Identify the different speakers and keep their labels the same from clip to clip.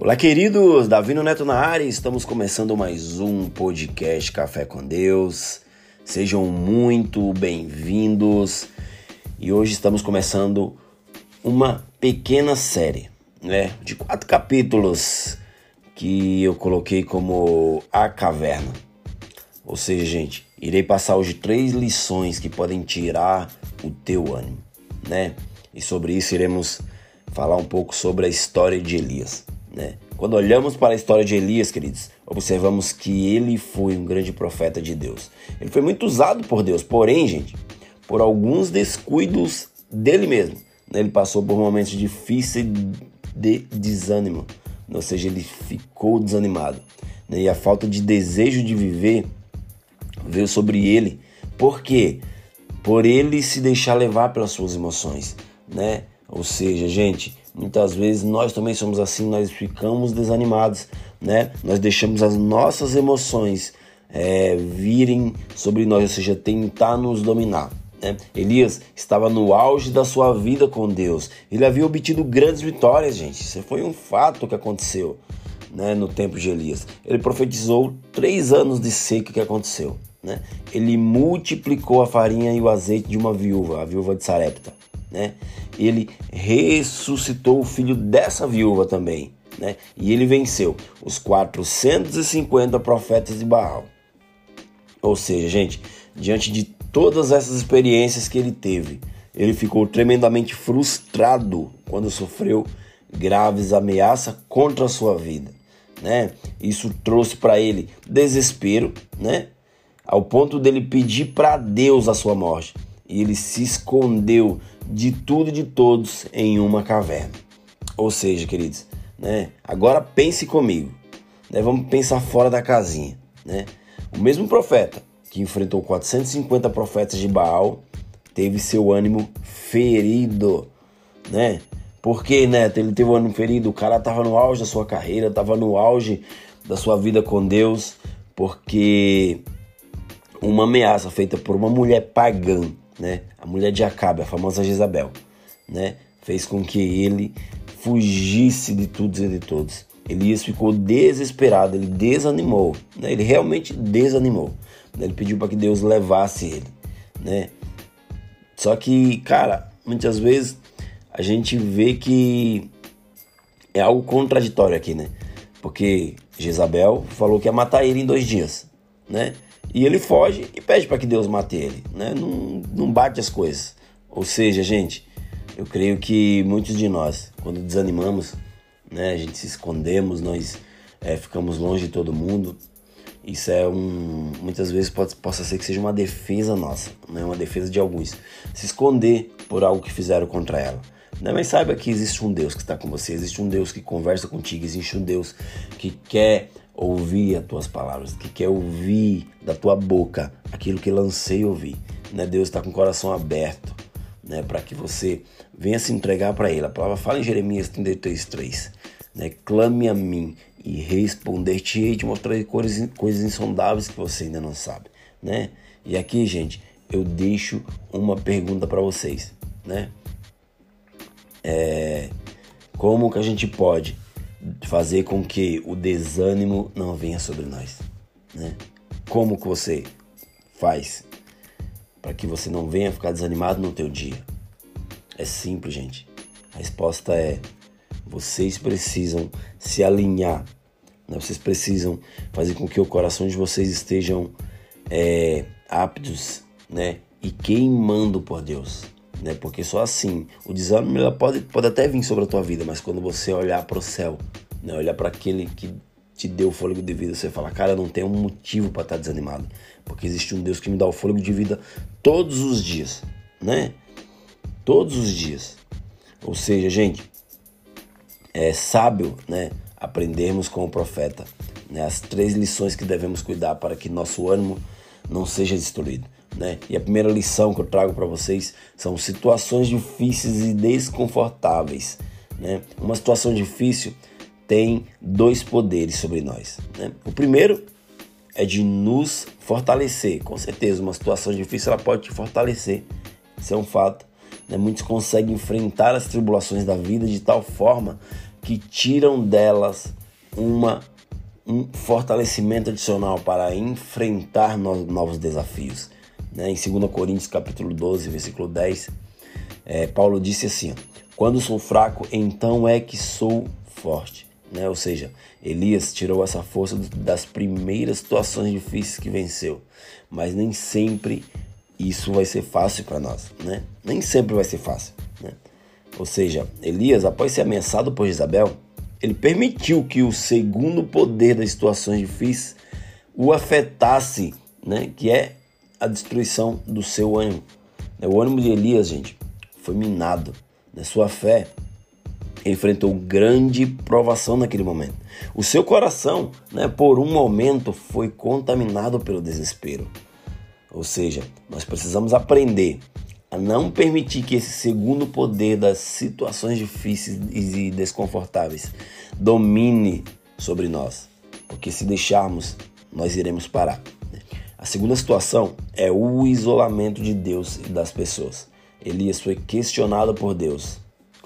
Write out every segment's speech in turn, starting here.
Speaker 1: Olá, queridos! Davi Neto na área, estamos começando mais um podcast Café com Deus. Sejam muito bem-vindos e hoje estamos começando uma pequena série, né, de quatro capítulos que eu coloquei como A Caverna. Ou seja, gente, irei passar hoje três lições que podem tirar o teu ânimo, né? E sobre isso iremos falar um pouco sobre a história de Elias. Né? Quando olhamos para a história de Elias, queridos, observamos que ele foi um grande profeta de Deus. Ele foi muito usado por Deus, porém, gente, por alguns descuidos dele mesmo. Né? Ele passou por momentos difíceis de desânimo, ou seja, ele ficou desanimado. Né? E a falta de desejo de viver veio sobre ele. Por quê? Por ele se deixar levar pelas suas emoções, né? Ou seja, gente, Muitas vezes nós também somos assim, nós ficamos desanimados, né? Nós deixamos as nossas emoções é, virem sobre nós, ou seja, tentar nos dominar. Né? Elias estava no auge da sua vida com Deus. Ele havia obtido grandes vitórias, gente. Isso foi um fato que aconteceu né, no tempo de Elias. Ele profetizou três anos de seca que aconteceu. Né? Ele multiplicou a farinha e o azeite de uma viúva, a viúva de Sarepta né? Ele ressuscitou o filho dessa viúva também, né? E ele venceu os 450 profetas de Baal. Ou seja, gente, diante de todas essas experiências que ele teve, ele ficou tremendamente frustrado quando sofreu graves ameaças contra a sua vida, né? Isso trouxe para ele desespero, né? Ao ponto dele pedir para Deus a sua morte. E ele se escondeu de tudo e de todos em uma caverna. Ou seja, queridos, né? Agora pense comigo. Né? Vamos pensar fora da casinha, né? O mesmo profeta que enfrentou 450 profetas de Baal teve seu ânimo ferido, né? Porque, né, ele teve o ânimo ferido, o cara estava no auge da sua carreira, estava no auge da sua vida com Deus, porque uma ameaça feita por uma mulher pagã né? A mulher de Acabe, a famosa Jezabel, né? Fez com que ele fugisse de tudo e de todos. Elias ficou desesperado, ele desanimou, né? Ele realmente desanimou. Né? Ele pediu para que Deus levasse ele, né? Só que, cara, muitas vezes a gente vê que é algo contraditório aqui, né? Porque Jezabel falou que ia matar ele em dois dias, né? E ele foge e pede para que Deus mate ele, né? Não, não bate as coisas. Ou seja, gente, eu creio que muitos de nós, quando desanimamos, né, a gente se escondemos, nós é, ficamos longe de todo mundo. Isso é um. Muitas vezes pode, possa ser que seja uma defesa nossa, né? uma defesa de alguns. Se esconder por algo que fizeram contra ela. Né? Mas saiba que existe um Deus que está com você, existe um Deus que conversa contigo, existe um Deus que quer ouvir as tuas palavras, que quer ouvir da tua boca aquilo que lancei ouvir. Né? Deus está com o coração aberto né? para que você venha se entregar para Ele. A palavra fala em Jeremias 33,3. Né? Clame a mim e responder-te-ei, te mostrarei coisas, coisas insondáveis que você ainda não sabe. Né? E aqui, gente, eu deixo uma pergunta para vocês. Né? É, como que a gente pode fazer com que o desânimo não venha sobre nós, né? Como que você faz para que você não venha ficar desanimado no teu dia? É simples, gente. A resposta é: vocês precisam se alinhar. Né? Vocês precisam fazer com que o coração de vocês estejam é, aptos, né? E queimando por Deus né? Porque só assim, o desânimo pode, pode até vir sobre a tua vida, mas quando você olhar para o céu, né? Olhar para aquele que te deu o fôlego de vida, você fala, cara, não tem um motivo para estar tá desanimado, porque existe um Deus que me dá o fôlego de vida todos os dias, né? Todos os dias. Ou seja, gente, é sábio, né? Aprendermos com o profeta, né? As três lições que devemos cuidar para que nosso ânimo não seja destruído. Né? E a primeira lição que eu trago para vocês são situações difíceis e desconfortáveis. Né? Uma situação difícil tem dois poderes sobre nós. Né? O primeiro é de nos fortalecer. Com certeza, uma situação difícil ela pode te fortalecer. Isso é um fato. Né? Muitos conseguem enfrentar as tribulações da vida de tal forma que tiram delas uma, um fortalecimento adicional para enfrentar novos desafios. Né? Em 2 Coríntios capítulo 12, versículo 10, é, Paulo disse assim, quando sou fraco, então é que sou forte. Né? Ou seja, Elias tirou essa força das primeiras situações difíceis que venceu, mas nem sempre isso vai ser fácil para nós, né? Nem sempre vai ser fácil, né? Ou seja, Elias, após ser ameaçado por Isabel, ele permitiu que o segundo poder das situações difíceis o afetasse, né? Que é a destruição do seu ânimo. O ânimo de Elias, gente, foi minado. Na sua fé, enfrentou grande provação naquele momento. O seu coração, né, por um momento, foi contaminado pelo desespero. Ou seja, nós precisamos aprender a não permitir que esse segundo poder das situações difíceis e desconfortáveis domine sobre nós, porque se deixarmos, nós iremos parar. A segunda situação é o isolamento de Deus e das pessoas. Elias foi questionado por Deus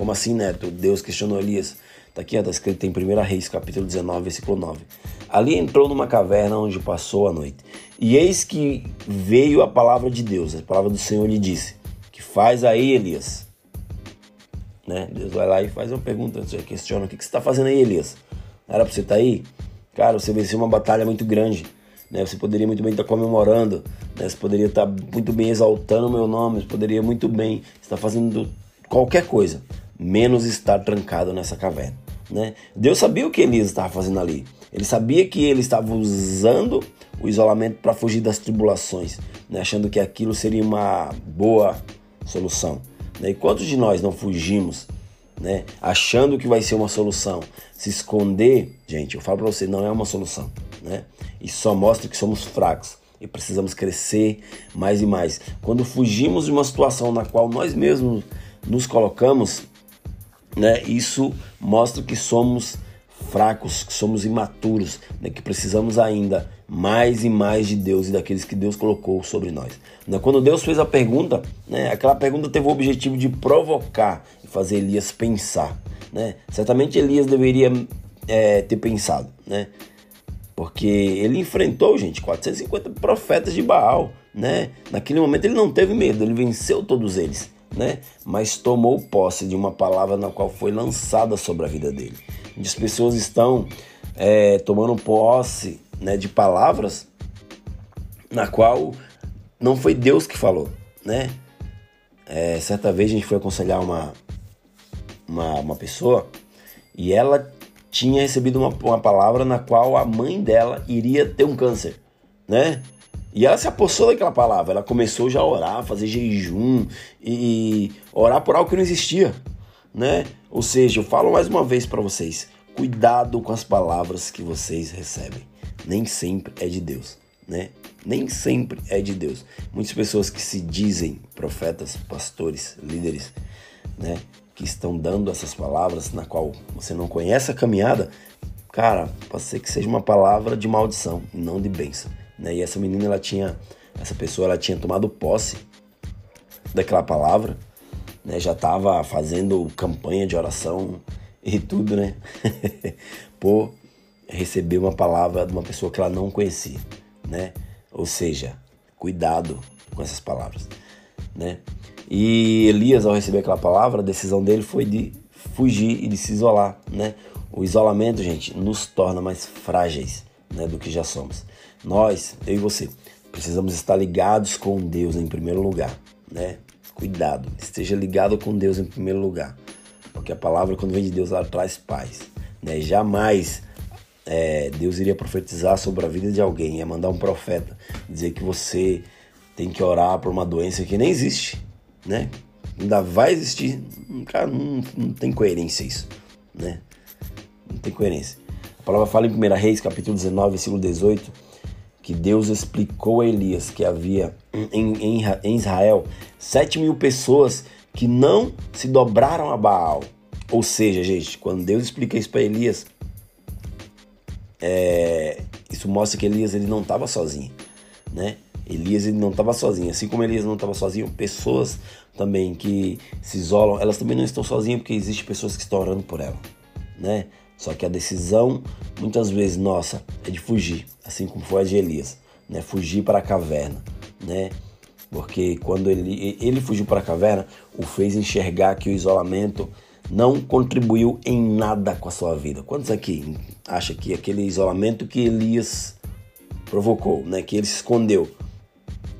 Speaker 1: como assim, Neto? Deus questionou Elias. Tá aqui, está escrito em 1 Reis, capítulo 19, versículo 9. Ali entrou numa caverna onde passou a noite. E eis que veio a palavra de Deus, a palavra do Senhor lhe disse: Que faz aí, Elias? Né? Deus vai lá e faz uma pergunta, questiona: O que, que você está fazendo aí, Elias? Era para você estar tá aí? Cara, você venceu uma batalha muito grande. Né? Você poderia muito bem estar comemorando, né? você poderia estar muito bem exaltando o meu nome, você poderia muito bem estar fazendo qualquer coisa menos estar trancado nessa caverna. Né? Deus sabia o que Elias estava fazendo ali. Ele sabia que ele estava usando o isolamento para fugir das tribulações, né? achando que aquilo seria uma boa solução. Né? E quantos de nós não fugimos, né? achando que vai ser uma solução? Se esconder, gente, eu falo para você, não é uma solução. Né? E só mostra que somos fracos e precisamos crescer mais e mais. Quando fugimos de uma situação na qual nós mesmos nos colocamos, né? Isso mostra que somos fracos, que somos imaturos, né? que precisamos ainda mais e mais de Deus e daqueles que Deus colocou sobre nós. Né? Quando Deus fez a pergunta, né? aquela pergunta teve o objetivo de provocar e fazer Elias pensar. Né? Certamente Elias deveria é, ter pensado, né? Porque ele enfrentou, gente, 450 profetas de Baal. Né? Naquele momento ele não teve medo, ele venceu todos eles né? Mas tomou posse de uma palavra na qual foi lançada sobre a vida dele. As pessoas estão é, tomando posse né, de palavras na qual não foi Deus que falou, né? É, certa vez a gente foi aconselhar uma, uma, uma pessoa e ela tinha recebido uma, uma palavra na qual a mãe dela iria ter um câncer, né? E ela se apossou daquela palavra. Ela começou já a orar, fazer jejum e orar por algo que não existia, né? Ou seja, eu falo mais uma vez para vocês: cuidado com as palavras que vocês recebem. Nem sempre é de Deus, né? Nem sempre é de Deus. Muitas pessoas que se dizem profetas, pastores, líderes, né? Que estão dando essas palavras na qual você não conhece a caminhada, cara, pode ser que seja uma palavra de maldição não de bênção. Né? E essa menina, ela tinha, essa pessoa, ela tinha tomado posse daquela palavra, né? Já estava fazendo campanha de oração e tudo, né? Por receber uma palavra de uma pessoa que ela não conhecia, né? Ou seja, cuidado com essas palavras, né? E Elias, ao receber aquela palavra, a decisão dele foi de fugir e de se isolar, né? O isolamento, gente, nos torna mais frágeis, né, do que já somos. Nós, eu e você, precisamos estar ligados com Deus em primeiro lugar, né? Cuidado, esteja ligado com Deus em primeiro lugar, porque a palavra quando vem de Deus ela traz paz, né? Jamais é, Deus iria profetizar sobre a vida de alguém, ia mandar um profeta dizer que você tem que orar por uma doença que nem existe, né? Ainda vai existir, cara, não, não tem coerência isso, né? Não tem coerência. A palavra fala em 1 Reis, capítulo 19, versículo 18 que Deus explicou a Elias que havia em, em, em Israel sete mil pessoas que não se dobraram a Baal. Ou seja, gente, quando Deus explica isso para Elias, é, isso mostra que Elias ele não estava sozinho, né? Elias ele não estava sozinho, assim como Elias não estava sozinho, pessoas também que se isolam, elas também não estão sozinhas porque existem pessoas que estão orando por ela, né? Só que a decisão, muitas vezes, nossa, é de fugir, assim como foi a de Elias, né? Fugir para a caverna, né? Porque quando ele, ele fugiu para a caverna, o fez enxergar que o isolamento não contribuiu em nada com a sua vida. Quantos aqui acham que aquele isolamento que Elias provocou, né, que ele se escondeu,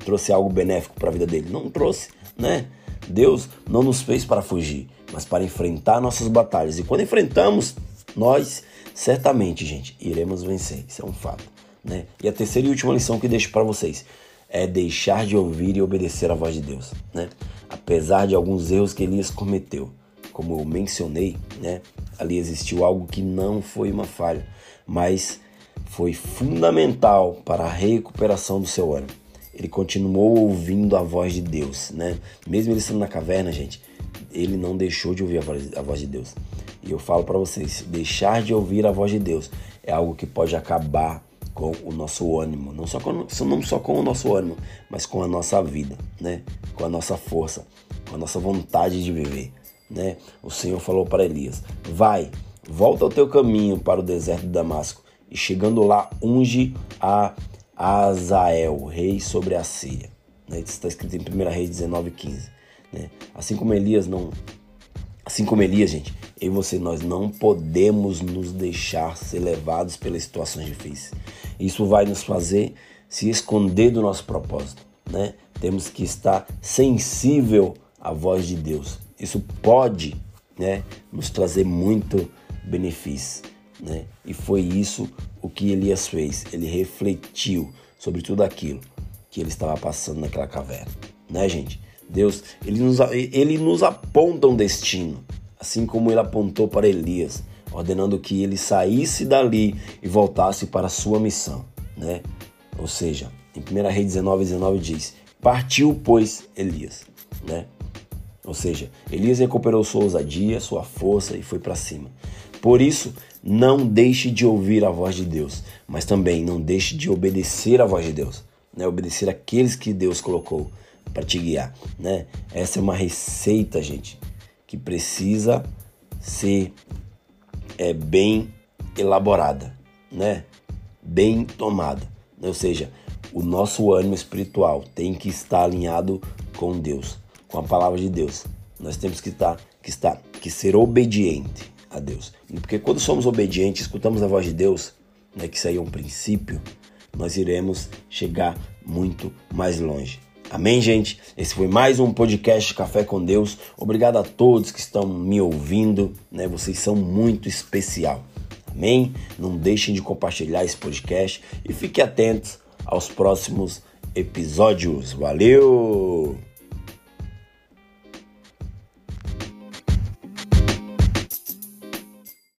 Speaker 1: trouxe algo benéfico para a vida dele? Não trouxe, né? Deus não nos fez para fugir, mas para enfrentar nossas batalhas. E quando enfrentamos, nós certamente, gente, iremos vencer. Isso é um fato, né? E a terceira e última lição que deixo para vocês é deixar de ouvir e obedecer a voz de Deus, né? Apesar de alguns erros que Elias cometeu, como eu mencionei, né? Ali existiu algo que não foi uma falha, mas foi fundamental para a recuperação do seu ânimo. Ele continuou ouvindo a voz de Deus, né? Mesmo ele estando na caverna, gente, ele não deixou de ouvir a voz, a voz de Deus. E eu falo para vocês, deixar de ouvir a voz de Deus é algo que pode acabar com o nosso ânimo, não só com, não só com o nosso ânimo, mas com a nossa vida, né? Com a nossa força, com a nossa vontade de viver, né? O Senhor falou para Elias: "Vai, volta ao teu caminho para o deserto de Damasco e chegando lá unge a Azael, rei sobre a Síria." Né? Isso está escrito em 1 Reis 19:15, né? Assim como Elias não Assim como Elias, gente, eu e você, nós não podemos nos deixar ser levados pelas situações difíceis. Isso vai nos fazer se esconder do nosso propósito, né? Temos que estar sensível à voz de Deus. Isso pode, né, nos trazer muito benefício, né? E foi isso o que Elias fez. Ele refletiu sobre tudo aquilo que ele estava passando naquela caverna, né, gente? Deus, ele nos, ele nos aponta um destino, assim como ele apontou para Elias ordenando que ele saísse dali e voltasse para a sua missão, né? Ou seja, em 1 Rei 19, 19 diz: Partiu, pois, Elias, né? Ou seja, Elias recuperou sua ousadia, sua força e foi para cima. Por isso, não deixe de ouvir a voz de Deus, mas também não deixe de obedecer a voz de Deus, né? Obedecer aqueles que Deus colocou para te guiar, né? Essa é uma receita, gente, que precisa ser é bem elaborada, né? Bem tomada. Ou seja, o nosso ânimo espiritual tem que estar alinhado com Deus, com a palavra de Deus. Nós temos que estar, que estar, que ser obediente a Deus. Porque quando somos obedientes, escutamos a voz de Deus, né, que isso aí é um princípio, nós iremos chegar muito mais longe. Amém, gente? Esse foi mais um podcast Café com Deus. Obrigado a todos que estão me ouvindo, né? Vocês são muito especial. Amém? Não deixem de compartilhar esse podcast e fiquem atentos aos próximos episódios. Valeu!